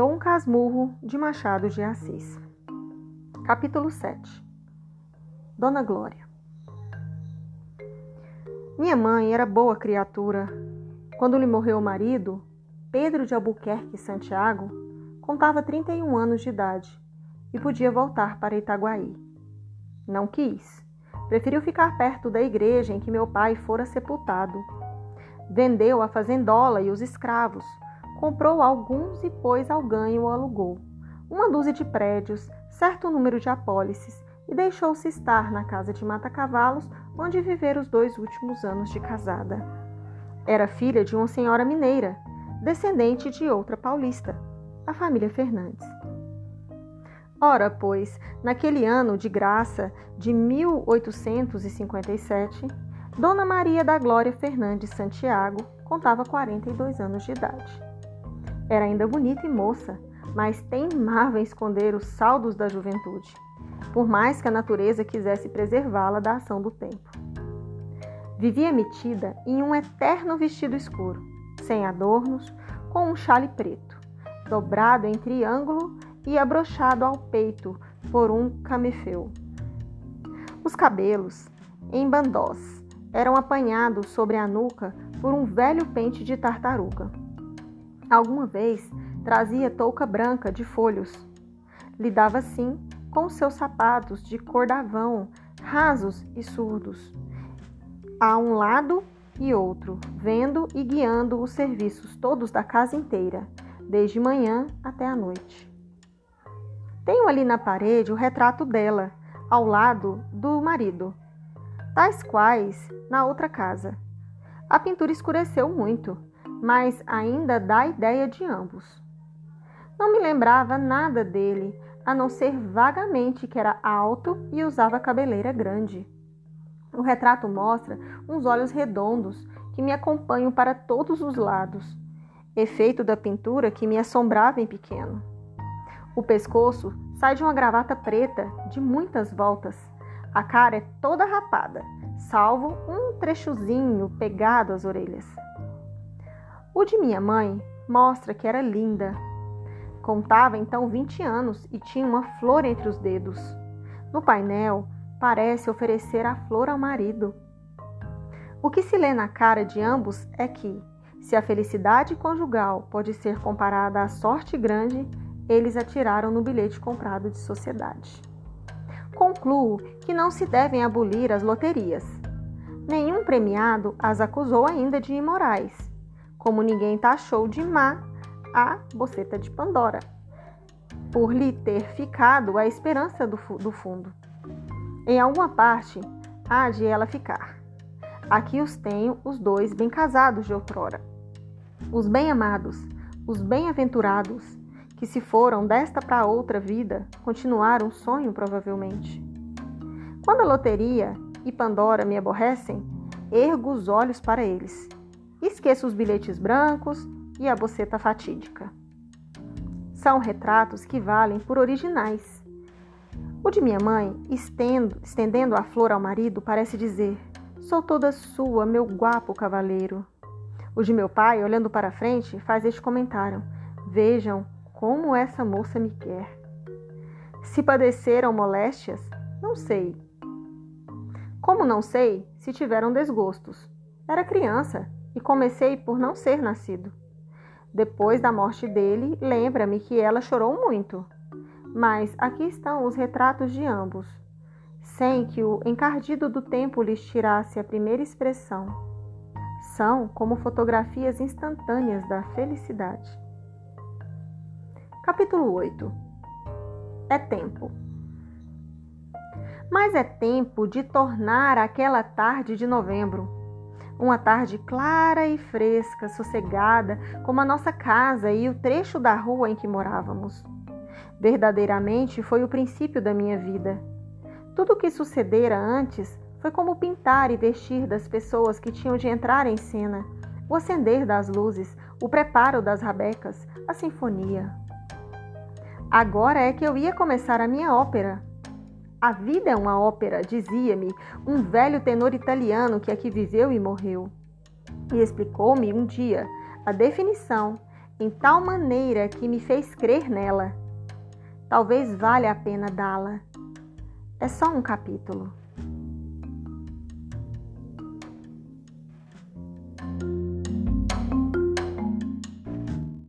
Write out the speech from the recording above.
Dom Casmurro de Machado de Assis. Capítulo 7 Dona Glória Minha mãe era boa criatura. Quando lhe morreu o marido, Pedro de Albuquerque Santiago, contava 31 anos de idade e podia voltar para Itaguaí. Não quis. Preferiu ficar perto da igreja em que meu pai fora sepultado. Vendeu a fazendola e os escravos, comprou alguns e pôs ao ganho ou alugou. Uma dúzia de prédios, certo número de apólices e deixou-se estar na casa de Mata-Cavalos, onde vivera os dois últimos anos de casada. Era filha de uma senhora mineira, descendente de outra paulista, a família Fernandes. Ora, pois, naquele ano de graça de 1857, Dona Maria da Glória Fernandes Santiago contava 42 anos de idade. Era ainda bonita e moça, mas teimava em esconder os saldos da juventude por mais que a natureza quisesse preservá-la da ação do tempo. Vivia metida em um eterno vestido escuro, sem adornos, com um chale preto, dobrado em triângulo e abrochado ao peito por um camefeu. Os cabelos, em bandós, eram apanhados sobre a nuca por um velho pente de tartaruga. Alguma vez trazia touca branca de folhos. Lidava assim com seus sapatos de cordavão, rasos e surdos, a um lado e outro, vendo e guiando os serviços todos da casa inteira, desde manhã até a noite. Tenho ali na parede o retrato dela, ao lado do marido, tais quais na outra casa. A pintura escureceu muito, mas ainda dá ideia de ambos. Não me lembrava nada dele, a não ser vagamente que era alto e usava cabeleira grande. O retrato mostra uns olhos redondos que me acompanham para todos os lados, efeito da pintura que me assombrava em pequeno. O pescoço sai de uma gravata preta de muitas voltas. A cara é toda rapada, salvo um trechozinho pegado às orelhas. O de minha mãe mostra que era linda, Contava então 20 anos e tinha uma flor entre os dedos. No painel, parece oferecer a flor ao marido. O que se lê na cara de ambos é que, se a felicidade conjugal pode ser comparada à sorte grande, eles atiraram no bilhete comprado de sociedade. Concluo que não se devem abolir as loterias. Nenhum premiado as acusou ainda de imorais, como ninguém taxou de má a boceta de Pandora, por lhe ter ficado a esperança do, do fundo. Em alguma parte há de ela ficar. Aqui os tenho os dois bem casados de outrora. Os bem-amados, os bem-aventurados, que se foram desta para outra vida, continuaram sonho provavelmente. Quando a loteria e Pandora me aborrecem, ergo os olhos para eles. Esqueço os bilhetes brancos, e a boceta fatídica. São retratos que valem por originais. O de minha mãe, estendo, estendendo a flor ao marido, parece dizer: Sou toda sua, meu guapo cavaleiro. O de meu pai, olhando para frente, faz este comentário: Vejam como essa moça me quer. Se padeceram moléstias, não sei. Como não sei se tiveram desgostos? Era criança e comecei por não ser nascido. Depois da morte dele, lembra-me que ela chorou muito. Mas aqui estão os retratos de ambos, sem que o encardido do tempo lhes tirasse a primeira expressão. São como fotografias instantâneas da felicidade. Capítulo 8 É tempo. Mas é tempo de tornar aquela tarde de novembro uma tarde clara e fresca, sossegada, como a nossa casa e o trecho da rua em que morávamos. Verdadeiramente foi o princípio da minha vida. Tudo o que sucedera antes foi como pintar e vestir das pessoas que tinham de entrar em cena, o acender das luzes, o preparo das rabecas, a sinfonia. Agora é que eu ia começar a minha ópera, a vida é uma ópera, dizia-me um velho tenor italiano que aqui viveu e morreu. E explicou-me um dia a definição em tal maneira que me fez crer nela. Talvez valha a pena dá-la. É só um capítulo.